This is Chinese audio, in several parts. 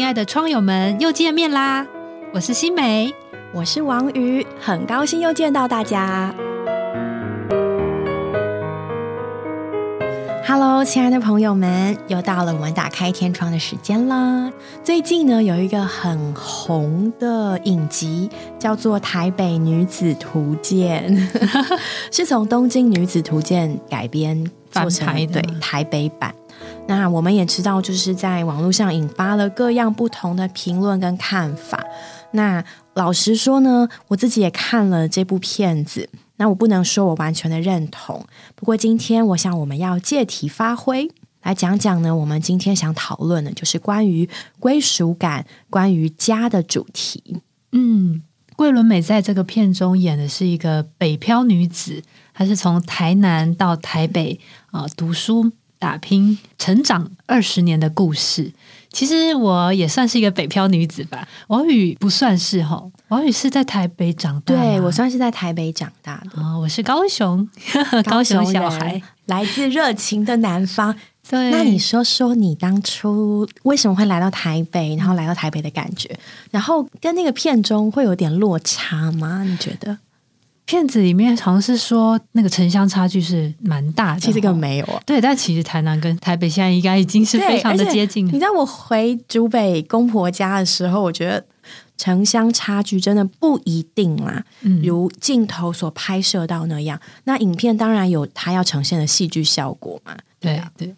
亲爱的窗友们，又见面啦！我是新梅，我是王瑜，很高兴又见到大家。Hello，亲爱的朋友们，又到了我们打开天窗的时间啦！最近呢，有一个很红的影集，叫做《台北女子图鉴》，是从《东京女子图鉴》改编做成对台北版。那我们也知道，就是在网络上引发了各样不同的评论跟看法。那老实说呢，我自己也看了这部片子。那我不能说我完全的认同，不过今天我想我们要借题发挥来讲讲呢，我们今天想讨论的就是关于归属感、关于家的主题。嗯，桂纶镁在这个片中演的是一个北漂女子，她是从台南到台北啊读书。打拼成长二十年的故事，其实我也算是一个北漂女子吧。王宇不算是哈，王宇是在台北长大，对我算是在台北长大的啊。我是高雄，高雄小孩，来自热情的南方。对，那你说说你当初为什么会来到台北，然后来到台北的感觉，然后跟那个片中会有点落差吗？你觉得？片子里面好像是说那个城乡差距是蛮大的，其实这个没有啊。对，但其实台南跟台北现在应该已经是非常的接近。你知道我回竹北公婆家的时候，我觉得城乡差距真的不一定啦，嗯如镜头所拍摄到那样。那影片当然有它要呈现的戏剧效果嘛。对对，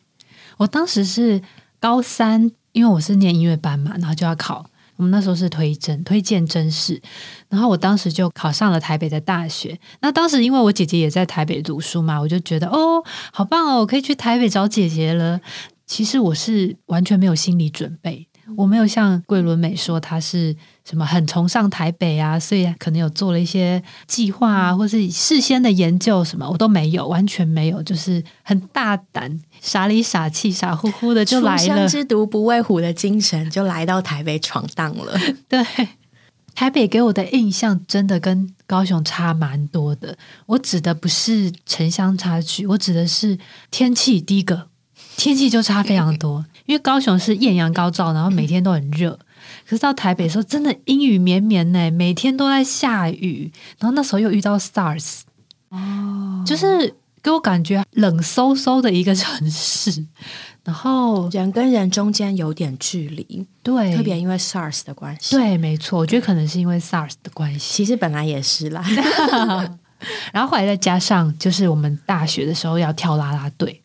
我当时是高三，因为我是念音乐班嘛，然后就要考。我们那时候是推甄推荐甄试，然后我当时就考上了台北的大学。那当时因为我姐姐也在台北读书嘛，我就觉得哦，好棒哦，我可以去台北找姐姐了。其实我是完全没有心理准备。我没有像桂纶镁说他是什么很崇尚台北啊，所以可能有做了一些计划啊，或是事先的研究什么，我都没有，完全没有，就是很大胆、傻里傻气、傻乎乎的就来了。之毒不畏虎的精神就来到台北闯荡了。对，台北给我的印象真的跟高雄差蛮多的。我指的不是城乡差距，我指的是天气。第一个天气就差非常多。因为高雄是艳阳高照，然后每天都很热。可是到台北的时候，真的阴雨绵绵呢，每天都在下雨。然后那时候又遇到 SARS，哦，就是给我感觉冷飕飕的一个城市。然后人跟人中间有点距离，对，特别因为 SARS 的关系。对，没错，我觉得可能是因为 SARS 的关系。其实本来也是啦。然后后来再加上，就是我们大学的时候要跳啦啦队。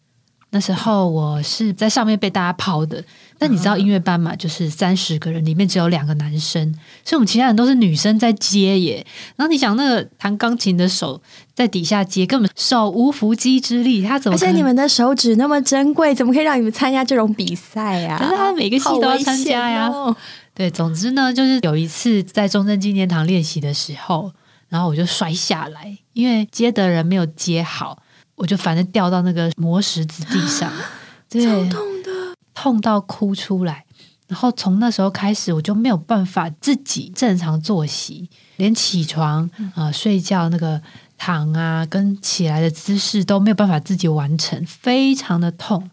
那时候我是在上面被大家抛的，但你知道音乐班嘛？就是三十个人里面只有两个男生，所以我们其他人都是女生在接耶。然后你想，那个弹钢琴的手在底下接，根本手无缚鸡之力，他怎么？而且你们的手指那么珍贵，怎么可以让你们参加这种比赛呀？可是他每个戏都要参加呀。对，总之呢，就是有一次在中正纪念堂练习的时候，然后我就摔下来，因为接的人没有接好。我就反正掉到那个磨石子地上，超痛的，痛到哭出来。然后从那时候开始，我就没有办法自己正常作息，连起床啊、睡觉那个躺啊跟起来的姿势都没有办法自己完成，非常的痛。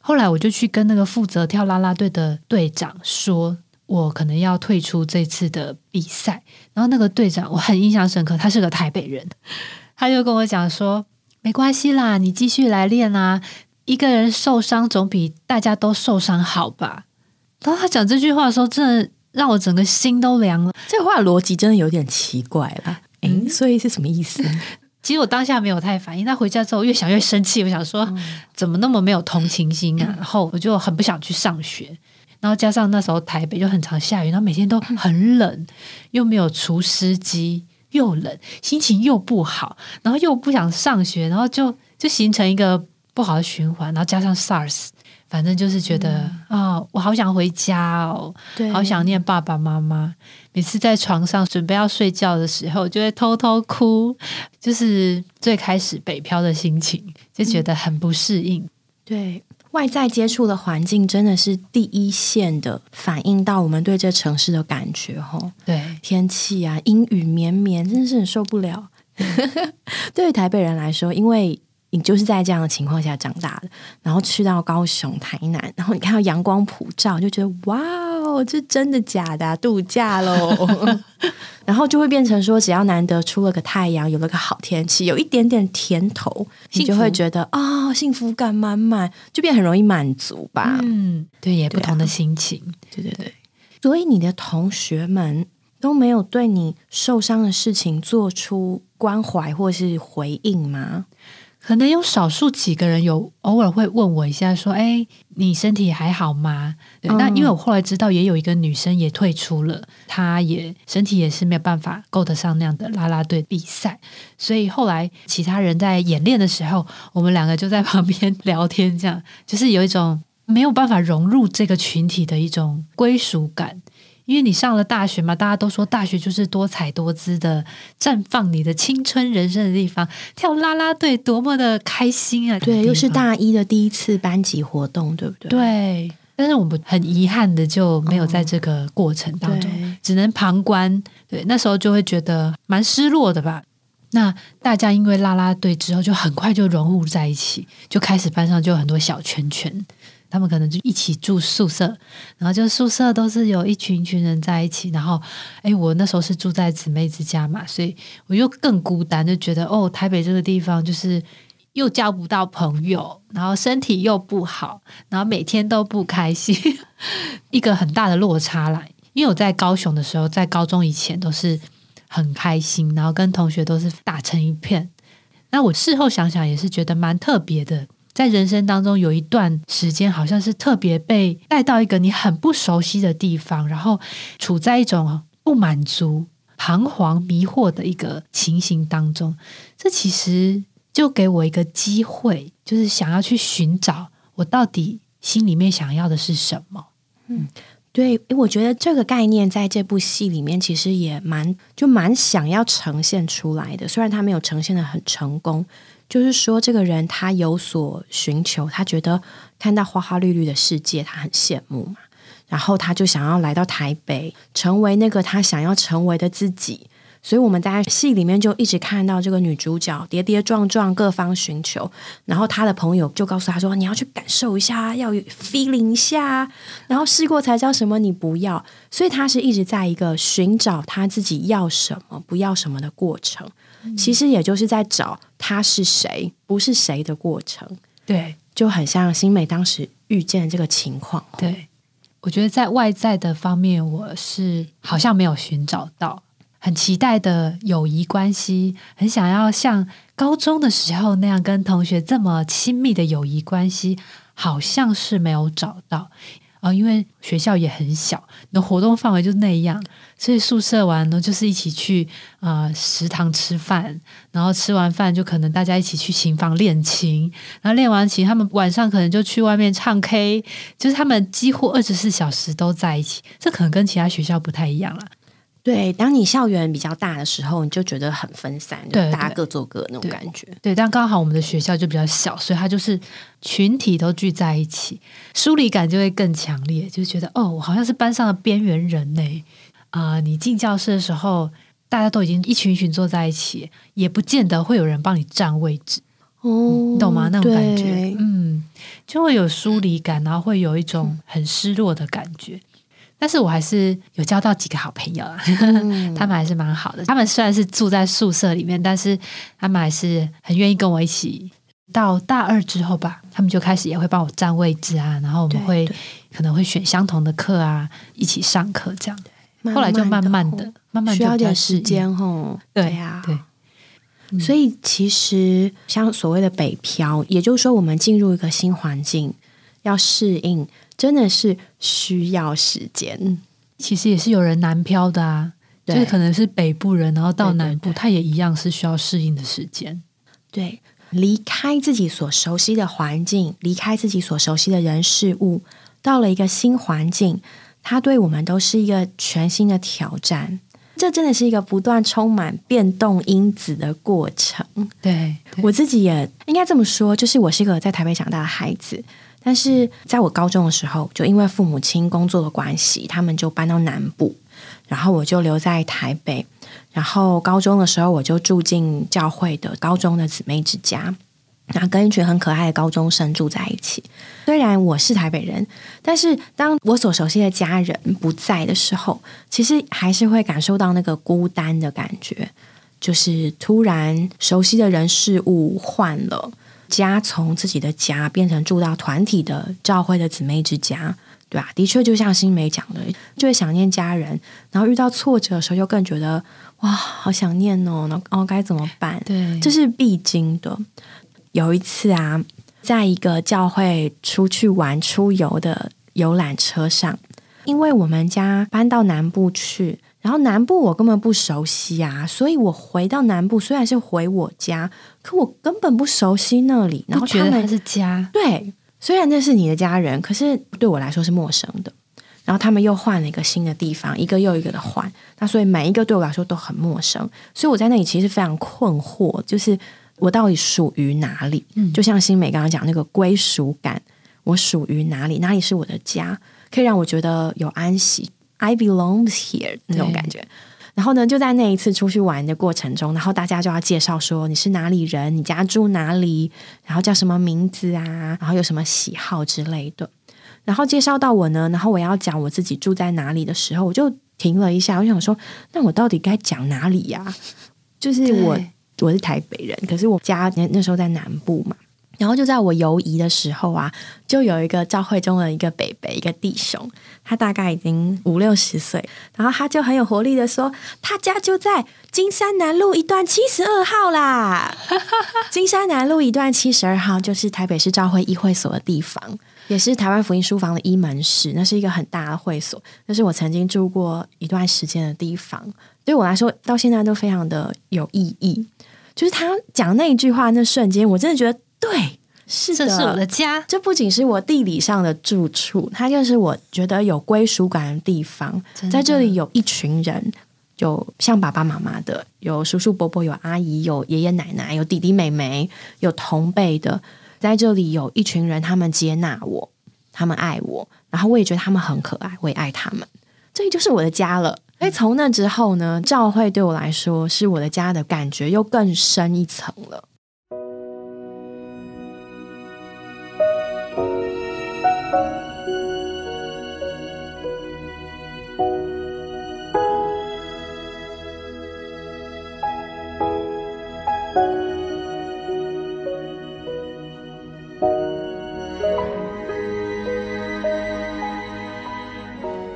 后来我就去跟那个负责跳啦啦队的队长说，我可能要退出这次的比赛。然后那个队长我很印象深刻，他是个台北人，他就跟我讲说。没关系啦，你继续来练啊！一个人受伤总比大家都受伤好吧？当他讲这句话的时候，真的让我整个心都凉了。这话逻辑真的有点奇怪了。嗯，所以是什么意思？其实我当下没有太反应，他回家之后越想越生气，我想说怎么那么没有同情心啊？然后我就很不想去上学，然后加上那时候台北就很常下雨，然后每天都很冷，又没有除湿机。又冷，心情又不好，然后又不想上学，然后就就形成一个不好的循环，然后加上 SARS，反正就是觉得啊，我好想回家哦，对，好想念爸爸妈妈。每次在床上准备要睡觉的时候，就会偷偷哭，就是最开始北漂的心情，就觉得很不适应。对。外在接触的环境真的是第一线的反映到我们对这城市的感觉，吼。对，天气啊，阴雨绵绵，真的是很受不了。对于台北人来说，因为你就是在这样的情况下长大的，然后去到高雄、台南，然后你看到阳光普照，就觉得哇哦，哦，这真的假的？度假喽！然后就会变成说，只要难得出了个太阳，有了个好天气，有一点点甜头，你就会觉得啊，幸福感满满，就变很容易满足吧。嗯，对，也不同的心情。对对对，所以你的同学们都没有对你受伤的事情做出关怀或是回应吗？可能有少数几个人有偶尔会问我一下，说：“哎，你身体还好吗？”对，那因为我后来知道，也有一个女生也退出了，她也身体也是没有办法够得上那样的啦啦队比赛，所以后来其他人在演练的时候，我们两个就在旁边聊天，这样就是有一种没有办法融入这个群体的一种归属感。因为你上了大学嘛，大家都说大学就是多彩多姿的绽放你的青春人生的地方，跳啦啦队多么的开心啊！对，又是大一的第一次班级活动，对不对？对。但是我们很遗憾的就没有在这个过程当中，只能旁观。对，那时候就会觉得蛮失落的吧。那大家因为啦啦队之后，就很快就融入在一起，就开始班上就有很多小圈圈。他们可能就一起住宿舍，然后就宿舍都是有一群一群人在一起。然后，哎，我那时候是住在姊妹之家嘛，所以我又更孤单，就觉得哦，台北这个地方就是又交不到朋友，然后身体又不好，然后每天都不开心，一个很大的落差来。因为我在高雄的时候，在高中以前都是很开心，然后跟同学都是打成一片。那我事后想想，也是觉得蛮特别的。在人生当中有一段时间，好像是特别被带到一个你很不熟悉的地方，然后处在一种不满足、彷徨、迷惑的一个情形当中。这其实就给我一个机会，就是想要去寻找我到底心里面想要的是什么。嗯，对，我觉得这个概念在这部戏里面其实也蛮就蛮想要呈现出来的，虽然它没有呈现的很成功。就是说，这个人他有所寻求，他觉得看到花花绿绿的世界，他很羡慕嘛。然后他就想要来到台北，成为那个他想要成为的自己。所以我们在戏里面就一直看到这个女主角跌跌撞撞，各方寻求。然后她的朋友就告诉她说：“你要去感受一下，要 feeling 一下，然后试过才知道什么你不要。”所以她是一直在一个寻找她自己要什么、不要什么的过程。其实也就是在找她是谁，不是谁的过程。对，就很像新美当时遇见这个情况。对，我觉得在外在的方面，我是好像没有寻找到很期待的友谊关系，很想要像高中的时候那样跟同学这么亲密的友谊关系，好像是没有找到。啊，因为学校也很小，那活动范围就那样，所以宿舍完呢，就是一起去啊食堂吃饭，然后吃完饭就可能大家一起去琴房练琴，然后练完琴，他们晚上可能就去外面唱 K，就是他们几乎二十四小时都在一起，这可能跟其他学校不太一样了。对，当你校园比较大的时候，你就觉得很分散，对，大家各做各那种感觉。对，但刚好我们的学校就比较小，所以它就是群体都聚在一起，疏离感就会更强烈，就觉得哦，我好像是班上的边缘人呢。啊，你进教室的时候，大家都已经一群一群坐在一起，也不见得会有人帮你占位置。哦，你懂吗？那种感觉，嗯，就会有疏离感，然后会有一种很失落的感觉。但是我还是有交到几个好朋友啊，他们还是蛮好的。他们虽然是住在宿舍里面，但是他们还是很愿意跟我一起。到大二之后吧，他们就开始也会帮我占位置啊，然后我们会可能会选相同的课啊，一起上课这样。后来就慢慢的、慢慢需要点时间吼。对呀，对。所以其实像所谓的北漂，也就是说我们进入一个新环境要适应。真的是需要时间，其实也是有人南漂的啊，就是可能是北部人，然后到南部，他也一样是需要适应的时间。对，离开自己所熟悉的环境，离开自己所熟悉的人事物，到了一个新环境，它对我们都是一个全新的挑战。这真的是一个不断充满变动因子的过程。对我自己也应该这么说，就是我是一个在台北长大的孩子。但是在我高中的时候，就因为父母亲工作的关系，他们就搬到南部，然后我就留在台北。然后高中的时候，我就住进教会的高中的姊妹之家。然后跟一群很可爱的高中生住在一起。虽然我是台北人，但是当我所熟悉的家人不在的时候，其实还是会感受到那个孤单的感觉。就是突然熟悉的人事物换了，家从自己的家变成住到团体的教会的姊妹之家，对吧？的确，就像新梅讲的，就会想念家人，然后遇到挫折的时候，就更觉得哇，好想念哦，那哦该怎么办？对，这是必经的。有一次啊，在一个教会出去玩出游的游览车上，因为我们家搬到南部去。然后南部我根本不熟悉啊，所以我回到南部虽然是回我家，可我根本不熟悉那里。然后觉得他是家，对，虽然那是你的家人，可是对我来说是陌生的。然后他们又换了一个新的地方，一个又一个的换，那所以每一个对我来说都很陌生。所以我在那里其实非常困惑，就是我到底属于哪里？嗯，就像新美刚刚讲那个归属感，我属于哪里？哪里是我的家？可以让我觉得有安息。I belong here 那种感觉，然后呢，就在那一次出去玩的过程中，然后大家就要介绍说你是哪里人，你家住哪里，然后叫什么名字啊，然后有什么喜好之类的。然后介绍到我呢，然后我要讲我自己住在哪里的时候，我就停了一下，我想说，那我到底该讲哪里呀？就是我我是台北人，可是我家那那时候在南部嘛。然后就在我游移的时候啊，就有一个教会中的一个北北，一个弟兄，他大概已经五六十岁，然后他就很有活力的说，他家就在金山南路一段七十二号啦。金山南路一段七十二号就是台北市教会议会所的地方，也是台湾福音书房的一门室，那是一个很大的会所，那是我曾经住过一段时间的地方，对我来说到现在都非常的有意义。就是他讲那一句话那瞬间，我真的觉得。对，是的，这是我的家。这不仅是我地理上的住处，它就是我觉得有归属感的地方。在这里有一群人，有像爸爸妈妈的，有叔叔伯伯，有阿姨，有爷爷奶奶，有弟弟妹妹，有同辈的。在这里有一群人，他们接纳我，他们爱我，然后我也觉得他们很可爱，我也爱他们。这里就是我的家了。所以，从那之后呢，教会对我来说是我的家的感觉又更深一层了。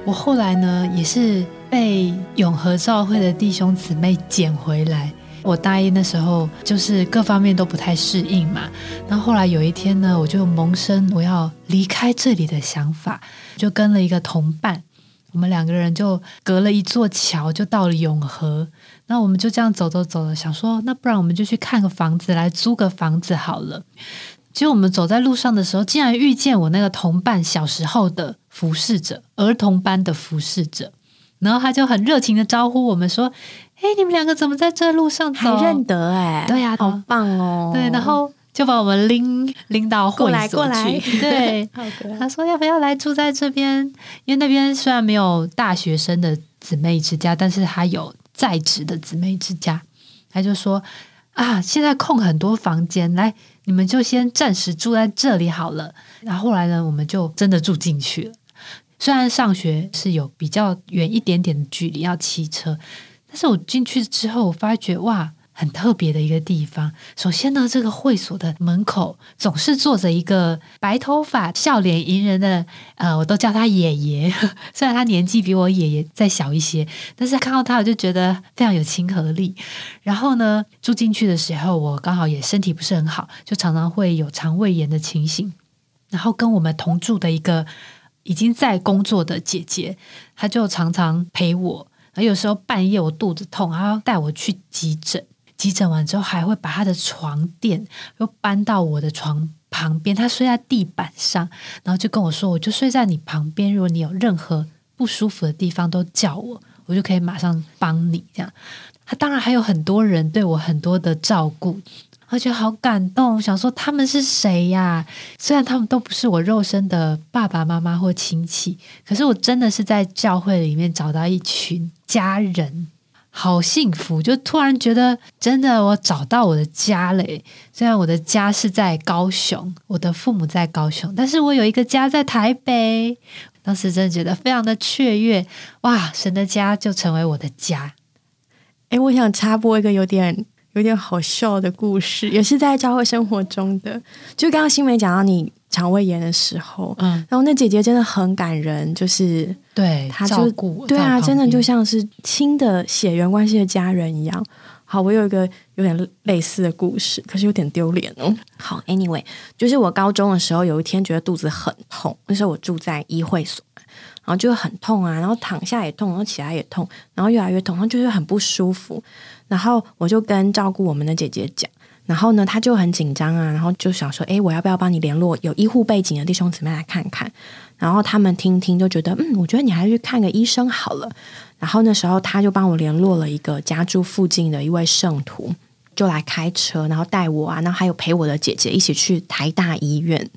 我后来呢，也是被永和教会的弟兄姊妹捡回来。我大一的时候，就是各方面都不太适应嘛。然后来有一天呢，我就萌生我要离开这里的想法，就跟了一个同伴，我们两个人就隔了一座桥，就到了永和。那我们就这样走走走了，想说，那不然我们就去看个房子，来租个房子好了。结果我们走在路上的时候，竟然遇见我那个同伴小时候的服侍者，儿童班的服侍者。然后他就很热情的招呼我们说：“哎，你们两个怎么在这路上走？认得哎，对呀，好棒哦！对，然后就把我们拎拎到会所去。对，他说要不要来住在这边？因为那边虽然没有大学生的姊妹之家，但是他有在职的姊妹之家。他就说啊，现在空很多房间，来。”你们就先暂时住在这里好了。然后后来呢，我们就真的住进去了。虽然上学是有比较远一点点的距离，要骑车，但是我进去之后，我发觉哇。很特别的一个地方。首先呢，这个会所的门口总是坐着一个白头发、笑脸迎人的，呃，我都叫他爷爷。虽然他年纪比我爷爷再小一些，但是看到他我就觉得非常有亲和力。然后呢，住进去的时候，我刚好也身体不是很好，就常常会有肠胃炎的情形。然后跟我们同住的一个已经在工作的姐姐，她就常常陪我。而有时候半夜我肚子痛，她要带我去急诊。急诊完之后，还会把她的床垫又搬到我的床旁边。她睡在地板上，然后就跟我说：“我就睡在你旁边，如果你有任何不舒服的地方，都叫我，我就可以马上帮你。”这样，他当然还有很多人对我很多的照顾，而且好感动。想说他们是谁呀？虽然他们都不是我肉身的爸爸妈妈或亲戚，可是我真的是在教会里面找到一群家人。好幸福，就突然觉得真的我找到我的家嘞。虽然我的家是在高雄，我的父母在高雄，但是我有一个家在台北。当时真的觉得非常的雀跃，哇！神的家就成为我的家。哎，我想插播一个有点有点好笑的故事，也是在教会生活中的。就刚刚新梅讲到你肠胃炎的时候，嗯，然后那姐姐真的很感人，就是对她照顾，对啊，真的就像是亲的血缘关系的家人一样。好，我有一个有点类似的故事，可是有点丢脸哦。好，Anyway，就是我高中的时候，有一天觉得肚子很痛，那时候我住在医会所，然后就很痛啊，然后躺下也痛，然后起来也痛，然后越来越痛，然后就是很不舒服。然后我就跟照顾我们的姐姐讲，然后呢，她就很紧张啊，然后就想说，哎，我要不要帮你联络有医护背景的弟兄姊妹来看看？然后他们听听就觉得，嗯，我觉得你还是去看个医生好了。然后那时候他就帮我联络了一个家住附近的一位圣徒，就来开车，然后带我啊，然后还有陪我的姐姐一起去台大医院，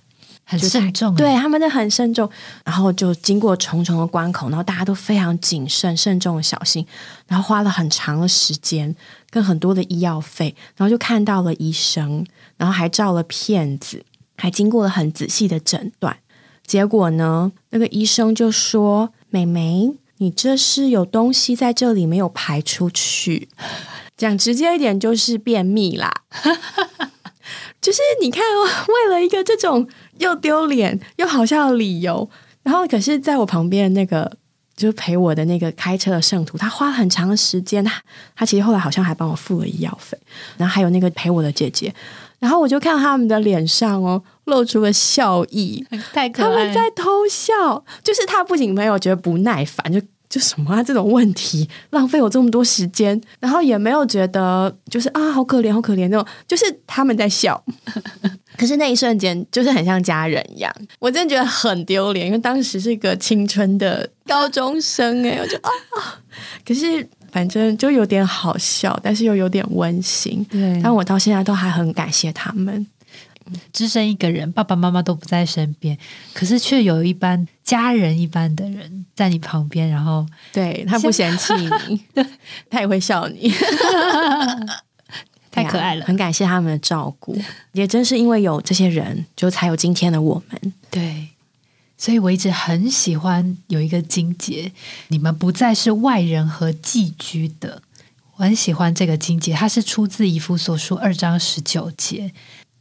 很慎重，对他们都很慎重。然后就经过重重的关口，然后大家都非常谨慎、慎重、小心，然后花了很长的时间跟很多的医药费，然后就看到了医生，然后还照了片子，还经过了很仔细的诊断。结果呢，那个医生就说：“美眉。”你这是有东西在这里没有排出去，讲直接一点就是便秘啦。就是你看，为了一个这种又丢脸又好笑的理由，然后可是在我旁边那个就是陪我的那个开车的圣徒，他花了很长的时间，他他其实后来好像还帮我付了医药费，然后还有那个陪我的姐姐，然后我就看他们的脸上哦露出了笑意，太可爱，他们在偷笑，就是他不仅没有觉得不耐烦，就。就什么啊这种问题浪费我这么多时间，然后也没有觉得就是啊好可怜好可怜那种，就是他们在笑，可是那一瞬间就是很像家人一样，我真的觉得很丢脸，因为当时是一个青春的高中生哎，我就啊，可是反正就有点好笑，但是又有点温馨，对，但我到现在都还很感谢他们。只身一个人，爸爸妈妈都不在身边，可是却有一般家人一般的人在你旁边，然后对他不嫌弃你，他也会笑你，太可爱了。很感谢他们的照顾，也正是因为有这些人，就才有今天的我们。对，所以我一直很喜欢有一个金节，你们不再是外人和寄居的。我很喜欢这个金节，它是出自以弗所书二章十九节。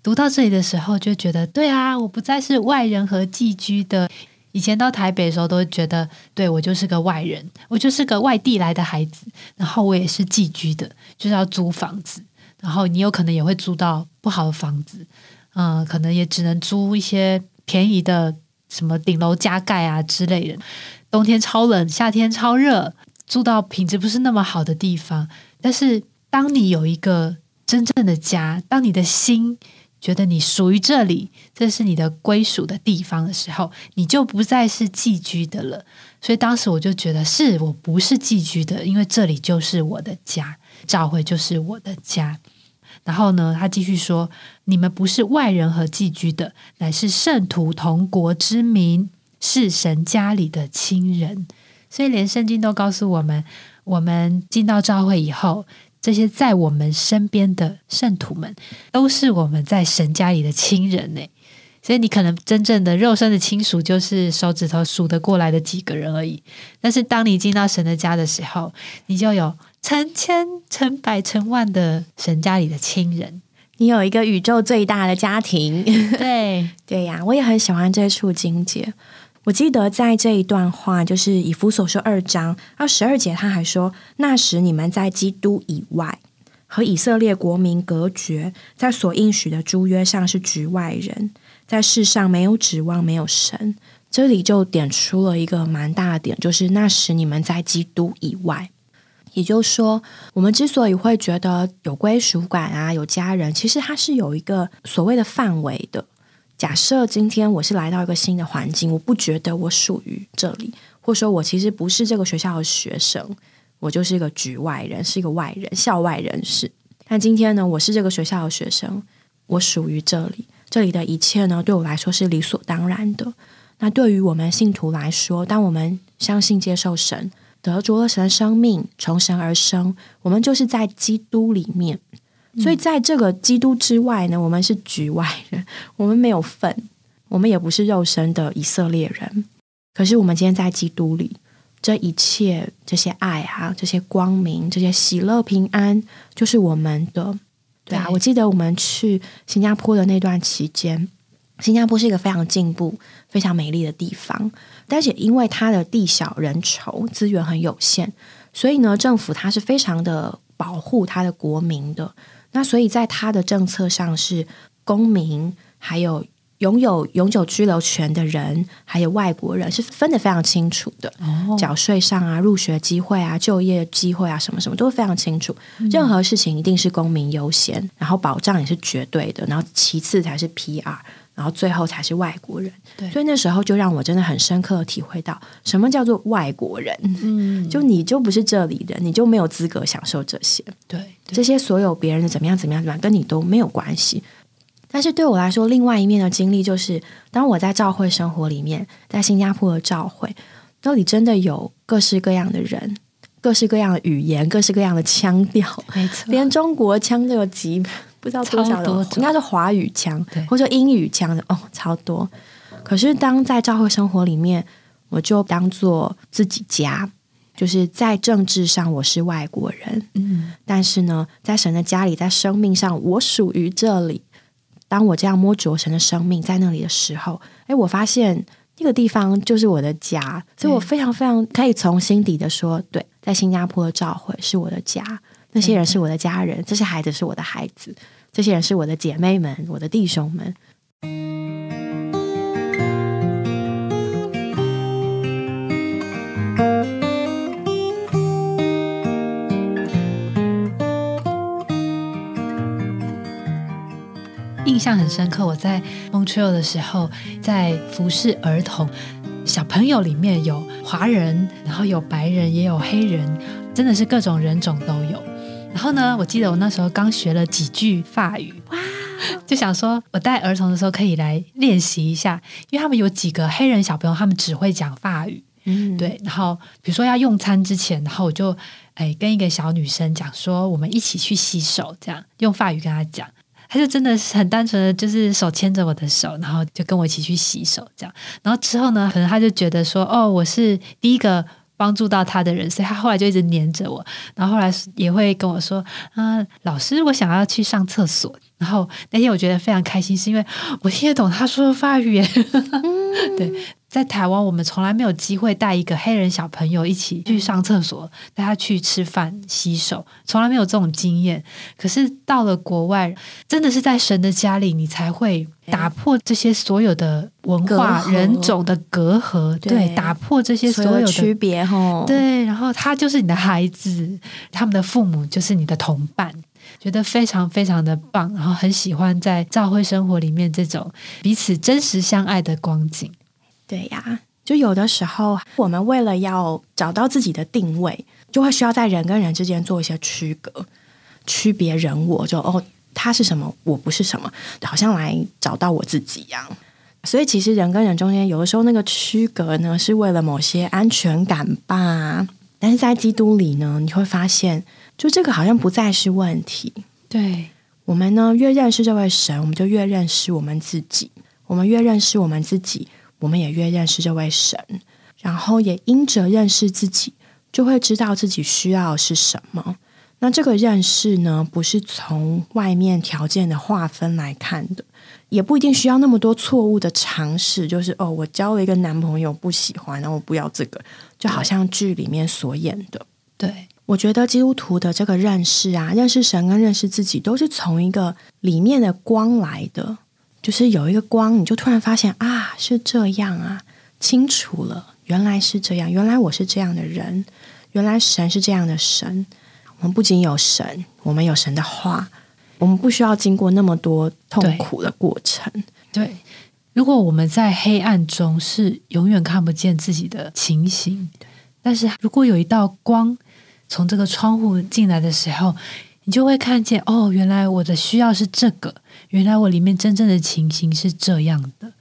读到这里的时候，就觉得对啊，我不再是外人和寄居的。以前到台北的时候，都觉得对我就是个外人，我就是个外地来的孩子。然后我也是寄居的，就是要租房子。然后你有可能也会租到不好的房子，嗯，可能也只能租一些便宜的，什么顶楼加盖啊之类的。冬天超冷，夏天超热，住到品质不是那么好的地方。但是当你有一个真正的家，当你的心。觉得你属于这里，这是你的归属的地方的时候，你就不再是寄居的了。所以当时我就觉得，是我不是寄居的，因为这里就是我的家，教会就是我的家。然后呢，他继续说：“你们不是外人和寄居的，乃是圣徒同国之民，是神家里的亲人。”所以连圣经都告诉我们，我们进到教会以后。这些在我们身边的圣徒们，都是我们在神家里的亲人呢。所以你可能真正的肉身的亲属，就是手指头数得过来的几个人而已。但是当你进到神的家的时候，你就有成千、成百、成万的神家里的亲人。你有一个宇宙最大的家庭。对 对呀，我也很喜欢这处经节。我记得在这一段话，就是以弗所说二章二十二节，他还说：“那时你们在基督以外，和以色列国民隔绝，在所应许的诸约上是局外人，在世上没有指望，没有神。”这里就点出了一个蛮大的点，就是那时你们在基督以外，也就是说，我们之所以会觉得有归属感啊，有家人，其实它是有一个所谓的范围的。假设今天我是来到一个新的环境，我不觉得我属于这里，或者说我其实不是这个学校的学生，我就是一个局外人，是一个外人，校外人士。但今天呢，我是这个学校的学生，我属于这里，这里的一切呢，对我来说是理所当然的。那对于我们信徒来说，当我们相信接受神，得着了神的生命，从神而生，我们就是在基督里面。所以在这个基督之外呢，我们是局外人，我们没有份，我们也不是肉身的以色列人。可是我们今天在基督里，这一切这些爱啊，这些光明，这些喜乐平安，就是我们的。对啊，我记得我们去新加坡的那段期间，新加坡是一个非常进步、非常美丽的地方，但是因为它的地小人稠，资源很有限，所以呢，政府它是非常的保护它的国民的。那所以在他的政策上，是公民还有。拥有永久居留权的人，还有外国人是分得非常清楚的。哦，缴税上啊，入学机会啊，就业机会啊，什么什么都是非常清楚。任何事情一定是公民优先，然后保障也是绝对的，然后其次才是 PR，然后最后才是外国人。对，所以那时候就让我真的很深刻的体会到，什么叫做外国人？嗯，就你就不是这里人，你就没有资格享受这些。对，这些所有别人的怎么样怎么样怎么样，跟你都没有关系。但是对我来说，另外一面的经历就是，当我在教会生活里面，在新加坡的教会，那里真的有各式各样的人，各式各样的语言，各式各样的腔调，没错，连中国腔都有几不知道多少多，应该是华语腔，或者英语腔的哦，超多。可是当在教会生活里面，我就当做自己家，就是在政治上我是外国人，嗯，但是呢，在神的家里，在生命上我属于这里。当我这样摸着神的生命在那里的时候，哎，我发现那个地方就是我的家，所以我非常非常可以从心底的说，对，在新加坡的教会是我的家，那些人是我的家人，这些孩子是我的孩子，这些人是我的姐妹们，我的弟兄们。印象很深刻，我在 Montreal 的时候，在服侍儿童小朋友里面有华人，然后有白人，也有黑人，真的是各种人种都有。然后呢，我记得我那时候刚学了几句法语，哇，就想说我带儿童的时候可以来练习一下，因为他们有几个黑人小朋友，他们只会讲法语，嗯，对。然后比如说要用餐之前，然后我就哎跟一个小女生讲说，我们一起去洗手，这样用法语跟她讲。他就真的是很单纯的，就是手牵着我的手，然后就跟我一起去洗手，这样。然后之后呢，可能他就觉得说，哦，我是第一个帮助到他的人，所以他后来就一直黏着我。然后后来也会跟我说，啊，老师，我想要去上厕所。然后那天我觉得非常开心，是因为我听得懂他说的法语。对。在台湾，我们从来没有机会带一个黑人小朋友一起去上厕所，带他去吃饭、洗手，从来没有这种经验。可是到了国外，真的是在神的家里，你才会打破这些所有的文化、人种的隔阂，对，打破这些所有的区别，吼，对。然后他就是你的孩子，他们的父母就是你的同伴，觉得非常非常的棒，然后很喜欢在教会生活里面这种彼此真实相爱的光景。对呀，就有的时候，我们为了要找到自己的定位，就会需要在人跟人之间做一些区隔，区别人我，就哦，他是什么，我不是什么，好像来找到我自己一样。所以，其实人跟人中间，有的时候那个区隔呢，是为了某些安全感吧。但是在基督里呢，你会发现，就这个好像不再是问题。对我们呢，越认识这位神，我们就越认识我们自己。我们越认识我们自己。我们也越认识这位神，然后也因着认识自己，就会知道自己需要是什么。那这个认识呢，不是从外面条件的划分来看的，也不一定需要那么多错误的尝试。就是哦，我交了一个男朋友不喜欢，然后我不要这个，就好像剧里面所演的。对我觉得基督徒的这个认识啊，认识神跟认识自己，都是从一个里面的光来的。就是有一个光，你就突然发现啊，是这样啊，清楚了，原来是这样，原来我是这样的人，原来神是这样的神。我们不仅有神，我们有神的话，我们不需要经过那么多痛苦的过程。对，如果我们在黑暗中是永远看不见自己的情形，但是如果有一道光从这个窗户进来的时候，你就会看见哦，原来我的需要是这个。原来我里面真正的情形是这样的。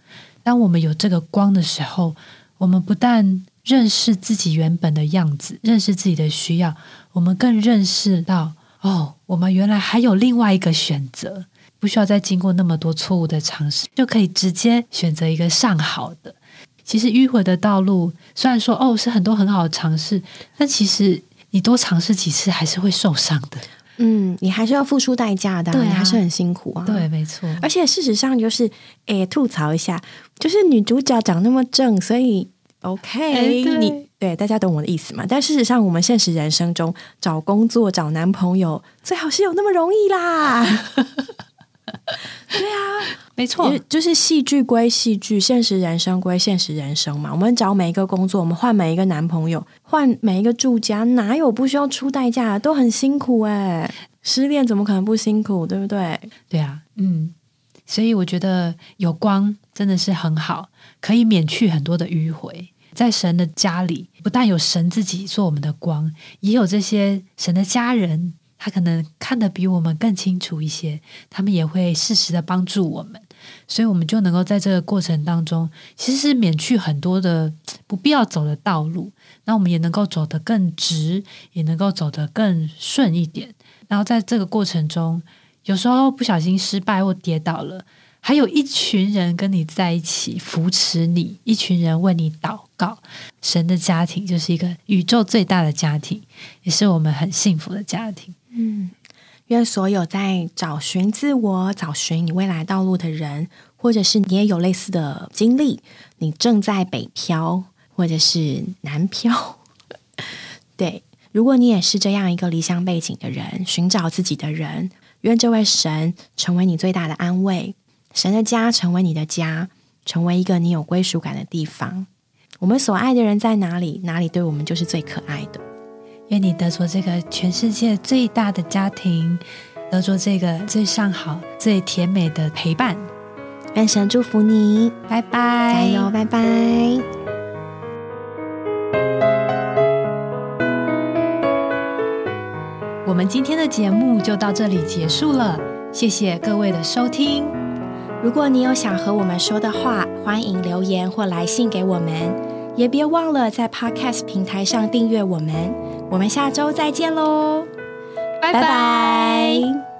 当我们有这个光的时候，我们不但认识自己原本的样子，认识自己的需要，我们更认识到哦，我们原来还有另外一个选择，不需要再经过那么多错误的尝试，就可以直接选择一个上好的。其实迂回的道路，虽然说哦是很多很好的尝试，但其实你多尝试几次还是会受伤的。嗯，你还是要付出代价的，对啊你还是很辛苦啊。对，没错。而且事实上就是，诶，吐槽一下，就是女主角长那么正，所以 OK，、你对大家懂我的意思嘛？但事实上，我们现实人生中找工作、找男朋友，最好是有那么容易啦。对啊，没错就，是戏剧归戏剧，现实人生归现实人生嘛。我们找每一个工作，我们换每一个男朋友，换每一个住家，哪有不需要出代价的？都很辛苦哎、失恋怎么可能不辛苦？对不对？对啊，嗯，所以我觉得有光真的是很好，可以免去很多的迂回。在神的家里，不但有神自己做我们的光，也有这些神的家人，他可能看得比我们更清楚一些，他们也会适时的帮助我们，所以我们就能够在这个过程当中，其实是免去很多的不必要走的道路，那我们也能够走得更直，也能够走得更顺一点。然后在这个过程中，有时候不小心失败或跌倒了，还有一群人跟你在一起扶持你，一群人为你祷告。神的家庭就是一个宇宙最大的家庭，也是我们很幸福的家庭。嗯愿所有在找寻自我、找寻你未来道路的人，或者是你也有类似的经历，你正在北漂或者是南漂，对，如果你也是这样一个离乡背景的人，寻找自己的人，愿这位神成为你最大的安慰，神的家成为你的家，成为一个你有归属感的地方。我们所爱的人在哪里，哪里对我们就是最可爱的。愿你得着这个全世界最大的家庭，得着这个 最上好、最甜美的陪伴。愿神祝福你，拜拜，加油，拜拜。我们今天的节目就到这里结束了，谢谢各位的收听。如果你有想和我们说的话，欢迎留言或来信给我们，也别忘了在 Podcast 平台上订阅我们。我们下周再见喽，拜拜。拜